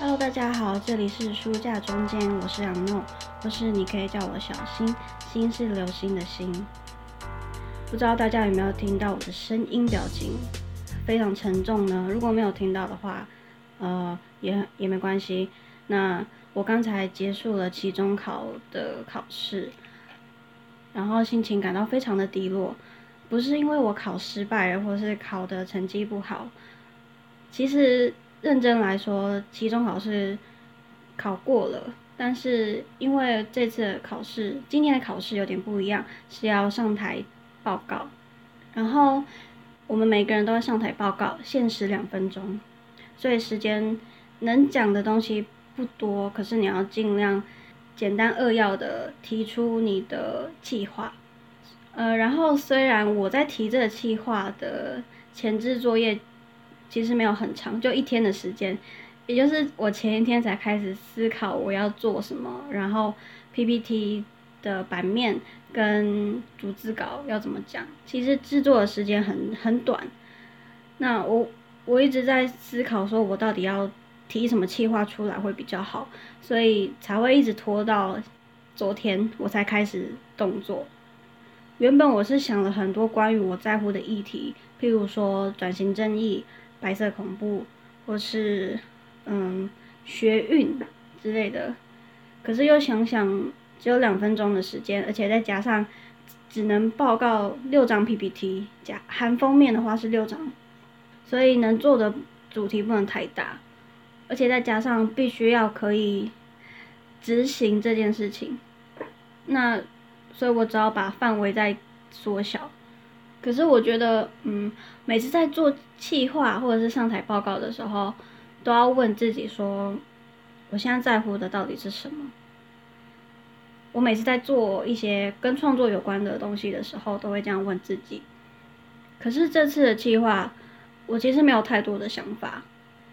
Hello，大家好，这里是书架中间，我是杨诺，或是你可以叫我小星星是流星的星。不知道大家有没有听到我的声音表情非常沉重呢？如果没有听到的话，呃，也也没关系。那我刚才结束了期中考的考试，然后心情感到非常的低落，不是因为我考失败了，或是考的成绩不好，其实。认真来说，期中考试考过了，但是因为这次考试，今天的考试有点不一样，是要上台报告，然后我们每个人都要上台报告，限时两分钟，所以时间能讲的东西不多，可是你要尽量简单扼要的提出你的计划，呃，然后虽然我在提这个计划的前置作业。其实没有很长，就一天的时间，也就是我前一天才开始思考我要做什么，然后 PPT 的版面跟逐字稿要怎么讲。其实制作的时间很很短，那我我一直在思考，说我到底要提什么计划出来会比较好，所以才会一直拖到昨天我才开始动作。原本我是想了很多关于我在乎的议题，譬如说转型正义。白色恐怖，或是嗯学运之类的，可是又想想只有两分钟的时间，而且再加上只能报告六张 PPT，加含封面的话是六张，所以能做的主题不能太大，而且再加上必须要可以执行这件事情，那所以我只好把范围再缩小。可是我觉得，嗯，每次在做企划或者是上台报告的时候，都要问自己说，我现在在乎的到底是什么？我每次在做一些跟创作有关的东西的时候，都会这样问自己。可是这次的计划，我其实没有太多的想法，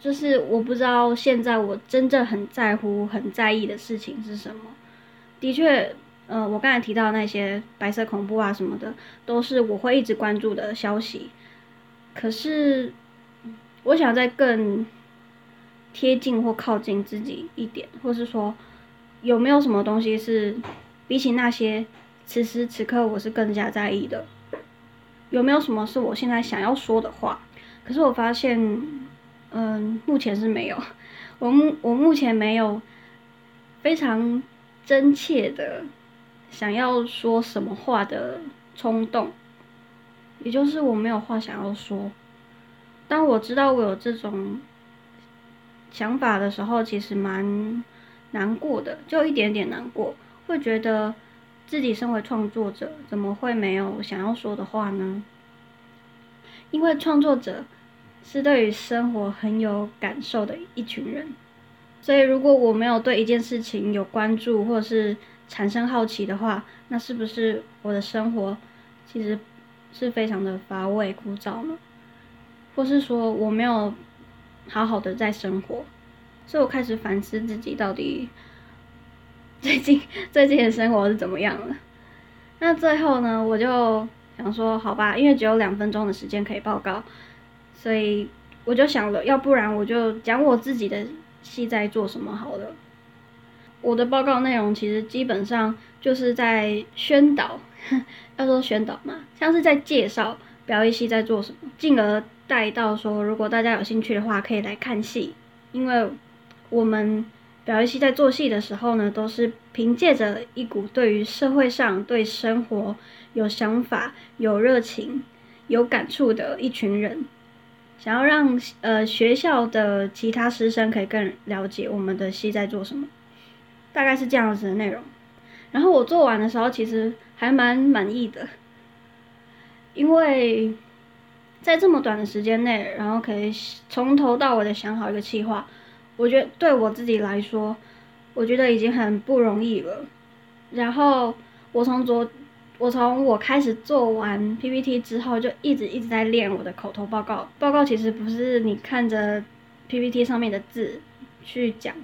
就是我不知道现在我真正很在乎、很在意的事情是什么。的确。呃，我刚才提到那些白色恐怖啊什么的，都是我会一直关注的消息。可是，我想再更贴近或靠近自己一点，或是说，有没有什么东西是比起那些此时此刻我是更加在意的？有没有什么是我现在想要说的话？可是我发现，嗯，目前是没有。我目我目前没有非常真切的。想要说什么话的冲动，也就是我没有话想要说。当我知道我有这种想法的时候，其实蛮难过的，就一点点难过，会觉得自己身为创作者，怎么会没有想要说的话呢？因为创作者是对于生活很有感受的一群人，所以如果我没有对一件事情有关注，或者是产生好奇的话，那是不是我的生活其实是非常的乏味枯燥呢？或是说我没有好好的在生活，所以我开始反思自己到底 最近最近的生活是怎么样了。那最后呢，我就想说，好吧，因为只有两分钟的时间可以报告，所以我就想了，要不然我就讲我自己的戏在做什么好了。我的报告内容其实基本上就是在宣导，要说宣导嘛，像是在介绍表演系在做什么，进而带到说，如果大家有兴趣的话，可以来看戏。因为我们表演系在做戏的时候呢，都是凭借着一股对于社会上、对生活有想法、有热情、有感触的一群人，想要让呃学校的其他师生可以更了解我们的戏在做什么。大概是这样子的内容，然后我做完的时候其实还蛮满意的，因为在这么短的时间内，然后可以从头到尾的想好一个计划，我觉得对我自己来说，我觉得已经很不容易了。然后我从昨我从我开始做完 PPT 之后，就一直一直在练我的口头报告。报告其实不是你看着 PPT 上面的字去讲。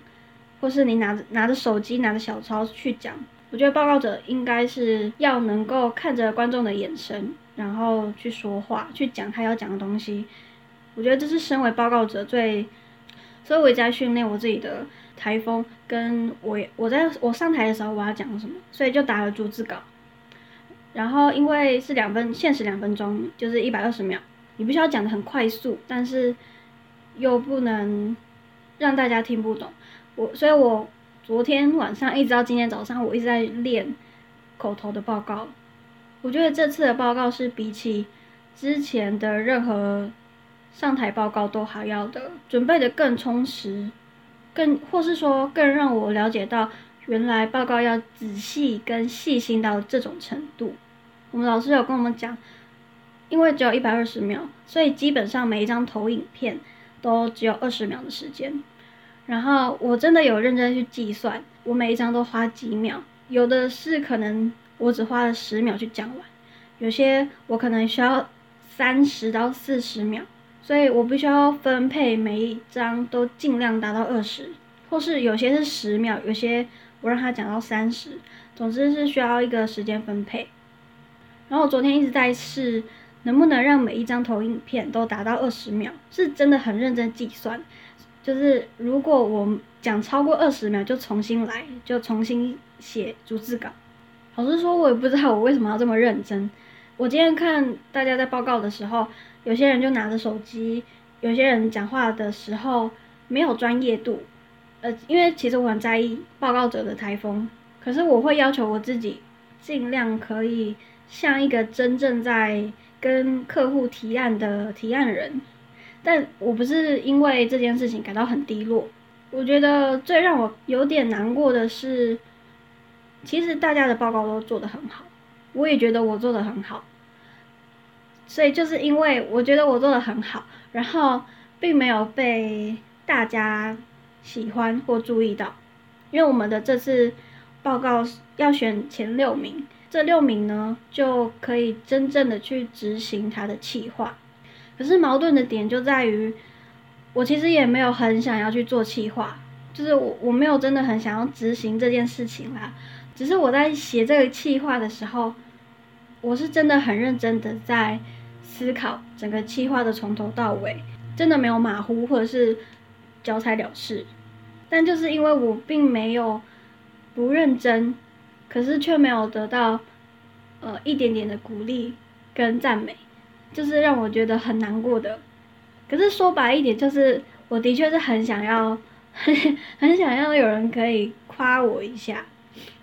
或是你拿着拿着手机拿着小抄去讲，我觉得报告者应该是要能够看着观众的眼神，然后去说话，去讲他要讲的东西。我觉得这是身为报告者最所以我也在训练我自己的台风，跟我也我在我上台的时候我要讲什么，所以就打了逐字稿。然后因为是两分，限时两分钟，就是一百二十秒，你必须要讲的很快速，但是又不能让大家听不懂。我所以，我昨天晚上一直到今天早上，我一直在练口头的报告。我觉得这次的报告是比起之前的任何上台报告都还要的，准备的更充实，更或是说更让我了解到。原来报告要仔细跟细心到这种程度，我们老师有跟我们讲，因为只有一百二十秒，所以基本上每一张投影片都只有二十秒的时间。然后我真的有认真去计算，我每一张都花几秒，有的是可能我只花了十秒去讲完，有些我可能需要三十到四十秒，所以我必须要分配每一张都尽量达到二十，或是有些是十秒，有些。我让他讲到三十，总之是需要一个时间分配。然后我昨天一直在试，能不能让每一张投影片都达到二十秒，是真的很认真计算。就是如果我讲超过二十秒，就重新来，就重新写逐字稿。老实说，我也不知道我为什么要这么认真。我今天看大家在报告的时候，有些人就拿着手机，有些人讲话的时候没有专业度。呃，因为其实我很在意报告者的台风，可是我会要求我自己尽量可以像一个真正在跟客户提案的提案人，但我不是因为这件事情感到很低落。我觉得最让我有点难过的是，其实大家的报告都做得很好，我也觉得我做得很好，所以就是因为我觉得我做得很好，然后并没有被大家。喜欢或注意到，因为我们的这次报告要选前六名，这六名呢就可以真正的去执行他的企划。可是矛盾的点就在于，我其实也没有很想要去做企划，就是我我没有真的很想要执行这件事情啦。只是我在写这个企划的时候，我是真的很认真的在思考整个企划的从头到尾，真的没有马虎或者是。交差了事，但就是因为我并没有不认真，可是却没有得到呃一点点的鼓励跟赞美，就是让我觉得很难过的。可是说白一点，就是我的确是很想要，很想要有人可以夸我一下，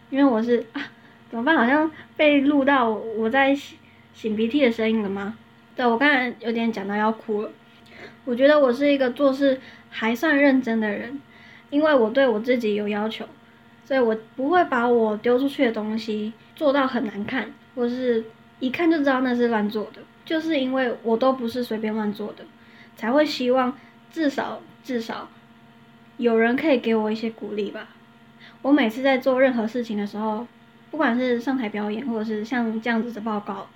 因为我是啊，怎么办？好像被录到我在擤鼻涕的声音了吗？对我刚才有点讲到要哭了。我觉得我是一个做事。还算认真的人，因为我对我自己有要求，所以我不会把我丢出去的东西做到很难看，或是一看就知道那是乱做的。就是因为我都不是随便乱做的，才会希望至少至少有人可以给我一些鼓励吧。我每次在做任何事情的时候，不管是上台表演，或者是像这样子的报告，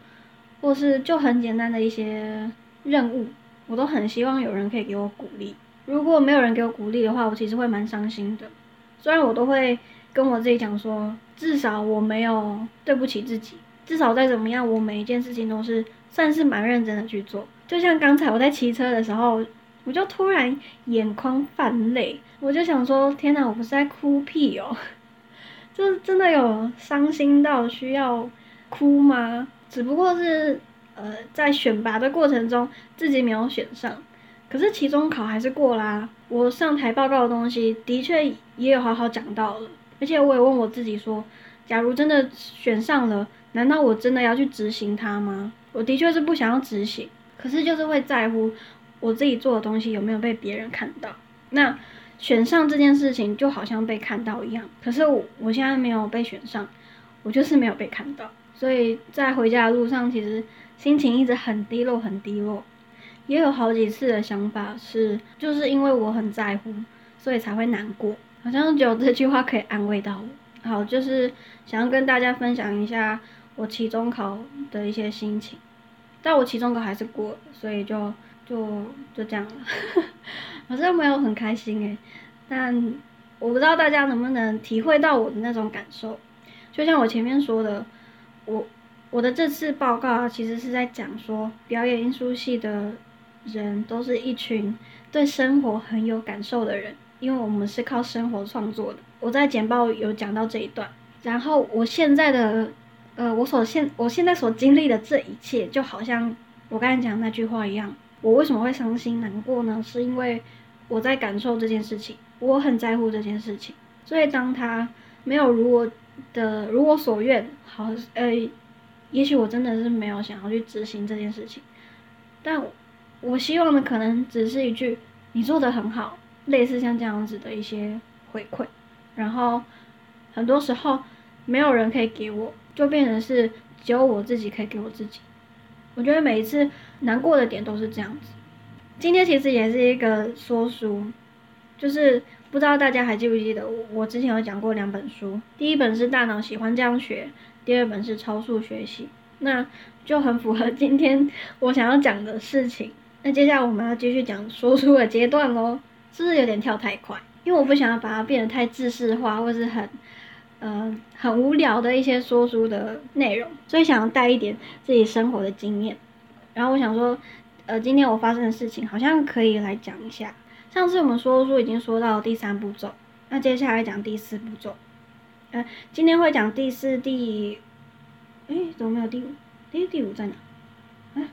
或是就很简单的一些任务，我都很希望有人可以给我鼓励。如果没有人给我鼓励的话，我其实会蛮伤心的。虽然我都会跟我自己讲说，至少我没有对不起自己，至少再怎么样，我每一件事情都是算是蛮认真的去做。就像刚才我在骑车的时候，我就突然眼眶泛泪，我就想说，天哪，我不是在哭屁哦，就真的有伤心到需要哭吗？只不过是呃，在选拔的过程中自己没有选上。可是期中考还是过啦，我上台报告的东西的确也有好好讲到了，而且我也问我自己说，假如真的选上了，难道我真的要去执行它吗？我的确是不想要执行，可是就是会在乎我自己做的东西有没有被别人看到。那选上这件事情就好像被看到一样，可是我我现在没有被选上，我就是没有被看到，所以在回家的路上其实心情一直很低落，很低落。也有好几次的想法是，就是因为我很在乎，所以才会难过。好像只有这句话可以安慰到我。好，就是想要跟大家分享一下我期中考的一些心情。但我期中考还是过了，所以就就就这样了。好像没有很开心诶，但我不知道大家能不能体会到我的那种感受。就像我前面说的，我我的这次报告啊，其实是在讲说表演艺术系的。人都是一群对生活很有感受的人，因为我们是靠生活创作的。我在简报有讲到这一段，然后我现在的，呃，我所现我现在所经历的这一切，就好像我刚才讲那句话一样。我为什么会伤心难过呢？是因为我在感受这件事情，我很在乎这件事情，所以当他没有如我的如我所愿，好，呃，也许我真的是没有想要去执行这件事情，但我希望的可能只是一句“你做的很好”，类似像这样子的一些回馈，然后很多时候没有人可以给我，就变成是只有我自己可以给我自己。我觉得每一次难过的点都是这样子。今天其实也是一个说书，就是不知道大家还记不记得我之前有讲过两本书，第一本是《大脑喜欢这样学》，第二本是《超速学习》，那就很符合今天我想要讲的事情。那接下来我们要继续讲说书的阶段喽，是不是有点跳太快？因为我不想要把它变得太知识化，或是很。呃，很无聊的一些说书的内容，所以想要带一点自己生活的经验。然后我想说，呃，今天我发生的事情好像可以来讲一下。上次我们说书已经说到第三步骤，那接下来讲第四步骤。呃，今天会讲第四、第，哎，怎么没有第五？第第五在哪？哎，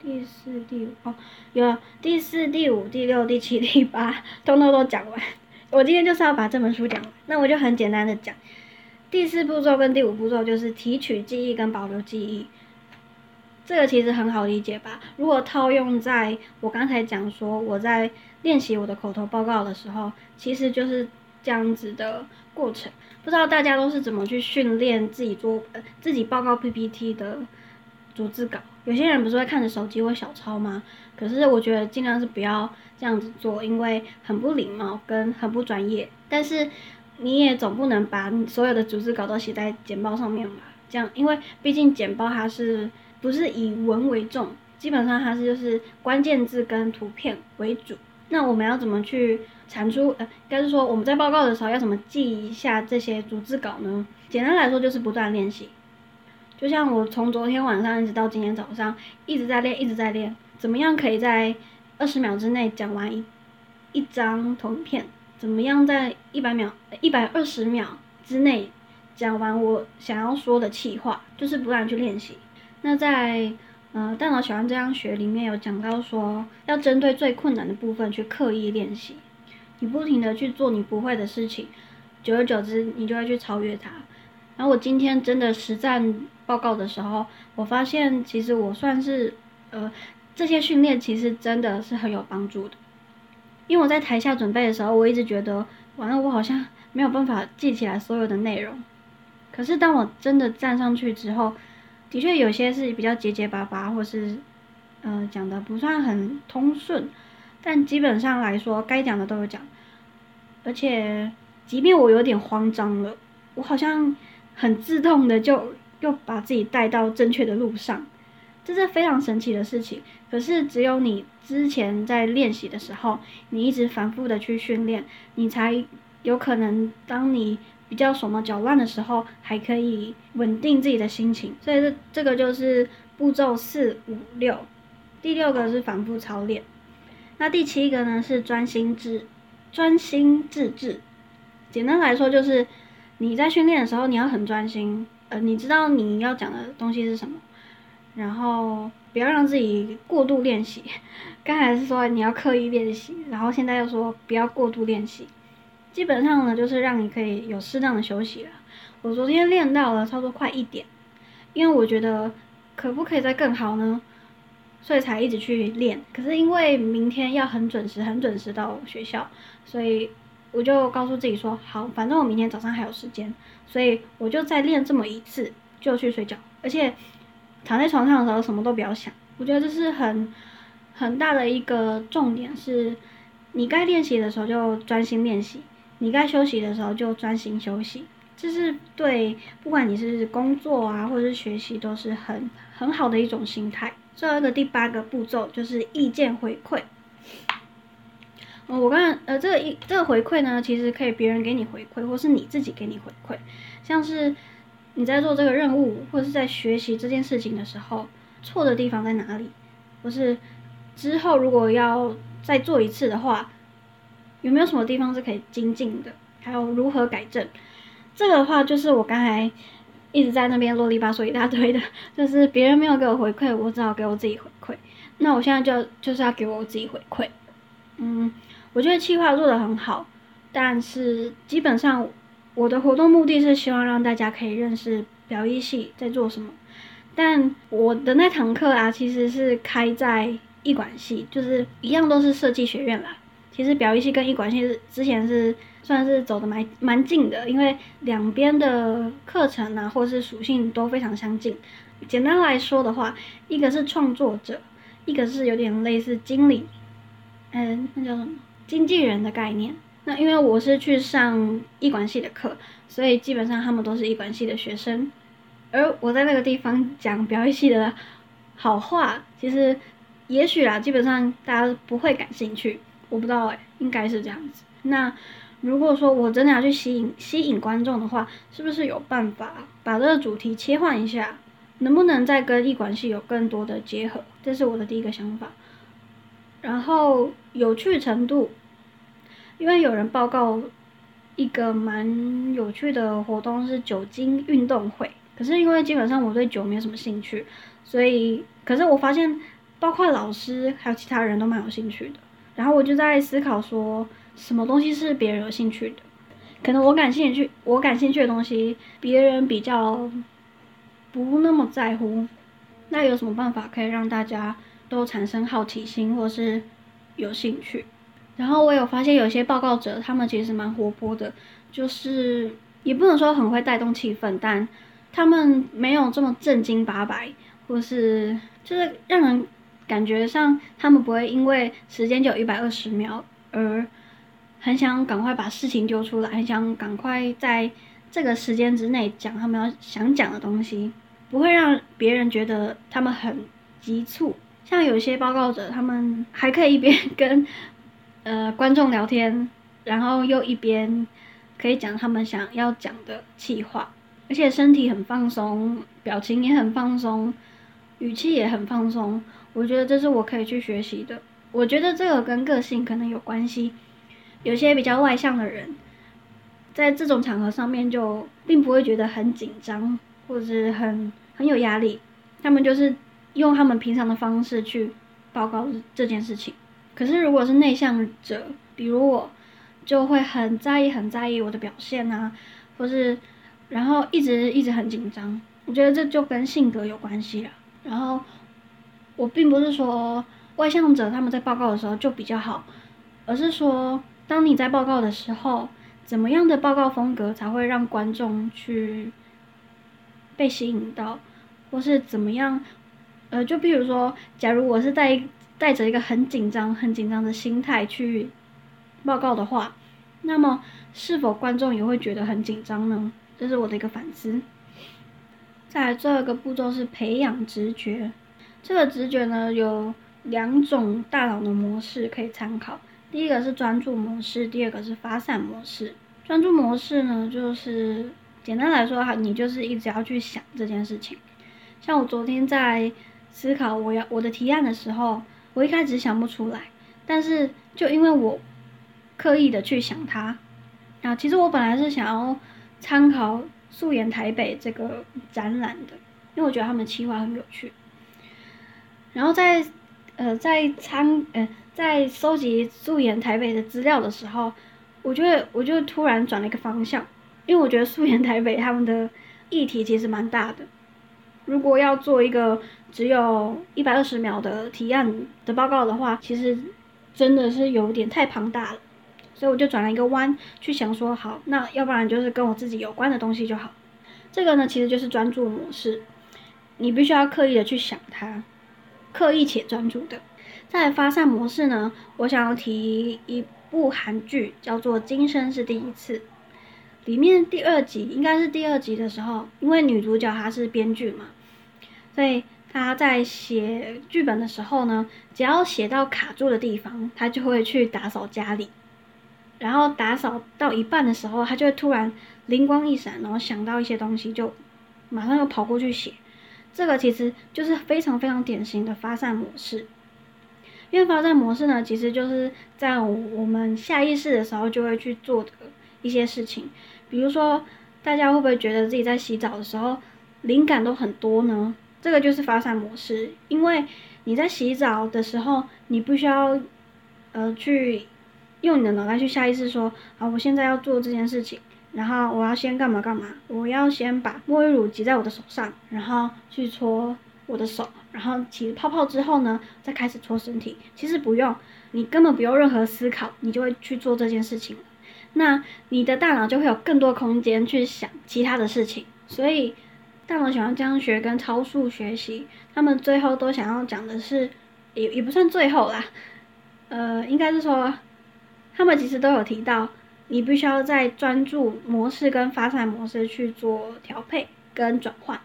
第四、第五哦，有第四、第五、第六、第七、第八，通通都讲完。我今天就是要把这本书讲完，那我就很简单的讲，第四步骤跟第五步骤就是提取记忆跟保留记忆，这个其实很好理解吧？如果套用在我刚才讲说我在练习我的口头报告的时候，其实就是这样子的过程。不知道大家都是怎么去训练自己做呃自己报告 PPT 的逐字稿？有些人不是会看着手机或小抄吗？可是我觉得尽量是不要。这样子做，因为很不礼貌跟很不专业。但是你也总不能把所有的组织稿都写在简报上面吧？这样，因为毕竟简报它是不是以文为重，基本上它是就是关键字跟图片为主。那我们要怎么去产出？呃，应该是说我们在报告的时候要怎么记一下这些组织稿呢？简单来说就是不断练习。就像我从昨天晚上一直到今天早上一直在练，一直在练，怎么样可以在。二十秒之内讲完一一张图片，怎么样在一百秒、一百二十秒之内讲完我想要说的气话？就是不断去练习。那在呃大脑喜欢这样学里面有讲到说，要针对最困难的部分去刻意练习。你不停的去做你不会的事情，久而久之你就会去超越它。然后我今天真的实战报告的时候，我发现其实我算是呃。这些训练其实真的是很有帮助的，因为我在台下准备的时候，我一直觉得完了，我好像没有办法记起来所有的内容。可是当我真的站上去之后，的确有些是比较结结巴巴，或是呃讲的不算很通顺，但基本上来说，该讲的都有讲。而且，即便我有点慌张了，我好像很自动的就又把自己带到正确的路上。这是非常神奇的事情，可是只有你之前在练习的时候，你一直反复的去训练，你才有可能当你比较手忙脚乱的时候，还可以稳定自己的心情。所以这这个就是步骤四五六，第六个是反复操练，那第七个呢是专心致专心致志。简单来说就是你在训练的时候，你要很专心，呃，你知道你要讲的东西是什么。然后不要让自己过度练习，刚才是说你要刻意练习，然后现在又说不要过度练习，基本上呢就是让你可以有适当的休息了。我昨天练到了差不多快一点，因为我觉得可不可以再更好呢？所以才一直去练。可是因为明天要很准时、很准时到学校，所以我就告诉自己说好，反正我明天早上还有时间，所以我就再练这么一次就去睡觉，而且。躺在床上的时候，什么都不要想。我觉得这是很很大的一个重点，是你该练习的时候就专心练习，你该休息的时候就专心休息。这是对不管你是工作啊，或者是学习，都是很很好的一种心态。最后一个第八个步骤就是意见回馈。我刚才呃，这个一这个回馈呢，其实可以别人给你回馈，或是你自己给你回馈，像是。你在做这个任务，或者是在学习这件事情的时候，错的地方在哪里？或是之后如果要再做一次的话，有没有什么地方是可以精进的？还有如何改正？这个的话，就是我刚才一直在那边啰里吧嗦一大堆的，就是别人没有给我回馈，我只好给我自己回馈。那我现在就就是要给我自己回馈。嗯，我觉得企划做的很好，但是基本上我的活动目的是希望让大家可以认识表艺系在做什么。但我的那堂课啊，其实是开在艺管系，就是一样都是设计学院啦。其实表艺系跟艺管系之前是算是走的蛮蛮近的，因为两边的课程啊，或是属性都非常相近。简单来说的话，一个是创作者，一个是有点类似经理，嗯，那叫什么经纪人的概念。那因为我是去上艺管系的课，所以基本上他们都是艺管系的学生。而我在那个地方讲表演系的好话，其实也许啦，基本上大家不会感兴趣，我不知道哎，应该是这样子。那如果说我真的要去吸引吸引观众的话，是不是有办法把这个主题切换一下？能不能再跟艺管系有更多的结合？这是我的第一个想法。然后有趣程度，因为有人报告一个蛮有趣的活动是酒精运动会。可是因为基本上我对酒没有什么兴趣，所以可是我发现，包括老师还有其他人都蛮有兴趣的。然后我就在思考说，什么东西是别人有兴趣的？可能我感兴趣，我感兴趣的东西，别人比较不那么在乎。那有什么办法可以让大家都产生好奇心或是有兴趣？然后我有发现有些报告者，他们其实蛮活泼的，就是也不能说很会带动气氛，但他们没有这么正经八百，或是就是让人感觉上他们不会因为时间就有一百二十秒而很想赶快把事情丢出来，很想赶快在这个时间之内讲他们要想讲的东西，不会让别人觉得他们很急促。像有些报告者，他们还可以一边 跟呃观众聊天，然后又一边可以讲他们想要讲的气话。而且身体很放松，表情也很放松，语气也很放松。我觉得这是我可以去学习的。我觉得这个跟个性可能有关系。有些比较外向的人，在这种场合上面就并不会觉得很紧张，或者是很很有压力。他们就是用他们平常的方式去报告这件事情。可是如果是内向者，比如我，就会很在意、很在意我的表现啊，或是。然后一直一直很紧张，我觉得这就跟性格有关系了。然后我并不是说外向者他们在报告的时候就比较好，而是说当你在报告的时候，怎么样的报告风格才会让观众去被吸引到，或是怎么样？呃，就比如说，假如我是在带着一个很紧张、很紧张的心态去报告的话，那么是否观众也会觉得很紧张呢？这是我的一个反思。再来，最后一个步骤是培养直觉。这个直觉呢，有两种大脑的模式可以参考。第一个是专注模式，第二个是发散模式。专注模式呢，就是简单来说哈，你就是一直要去想这件事情。像我昨天在思考我要我的提案的时候，我一开始想不出来，但是就因为我刻意的去想它，啊，其实我本来是想要。参考素颜台北这个展览的，因为我觉得他们的企划很有趣。然后在呃在参呃在收集素颜台北的资料的时候，我觉得我就突然转了一个方向，因为我觉得素颜台北他们的议题其实蛮大的。如果要做一个只有一百二十秒的提案的报告的话，其实真的是有点太庞大了。所以我就转了一个弯去想说，好，那要不然就是跟我自己有关的东西就好。这个呢，其实就是专注模式，你必须要刻意的去想它，刻意且专注的。在发散模式呢，我想要提一部韩剧，叫做《今生是第一次》，里面第二集应该是第二集的时候，因为女主角她是编剧嘛，所以她在写剧本的时候呢，只要写到卡住的地方，她就会去打扫家里。然后打扫到一半的时候，她就会突然灵光一闪，然后想到一些东西，就马上又跑过去写。这个其实就是非常非常典型的发散模式。因为发散模式呢，其实就是在我们下意识的时候就会去做的一些事情。比如说，大家会不会觉得自己在洗澡的时候灵感都很多呢？这个就是发散模式，因为你在洗澡的时候，你不需要呃去用你的脑袋去下意识说，好，我现在要做这件事情。然后我要先干嘛干嘛？我要先把沐浴乳挤在我的手上，然后去搓我的手，然后起泡泡之后呢，再开始搓身体。其实不用，你根本不用任何思考，你就会去做这件事情。那你的大脑就会有更多空间去想其他的事情。所以，大脑喜欢这样学跟超速学习，他们最后都想要讲的是，也也不算最后啦，呃，应该是说，他们其实都有提到。你必须要在专注模式跟发散模式去做调配跟转换，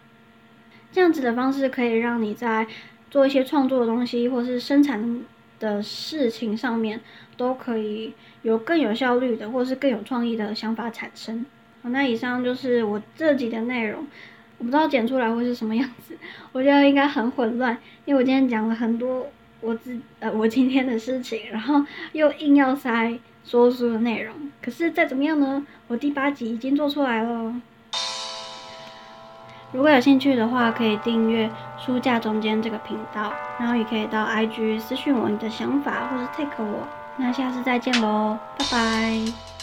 这样子的方式可以让你在做一些创作的东西或是生产的事情上面，都可以有更有效率的或是更有创意的想法产生。好，那以上就是我这集的内容，我不知道剪出来会是什么样子，我觉得应该很混乱，因为我今天讲了很多我自呃我今天的事情，然后又硬要塞。说书的内容，可是再怎么样呢？我第八集已经做出来了。如果有兴趣的话，可以订阅书架中间这个频道，然后也可以到 IG 私讯我你的想法，或是 take 我。那下次再见喽，拜拜。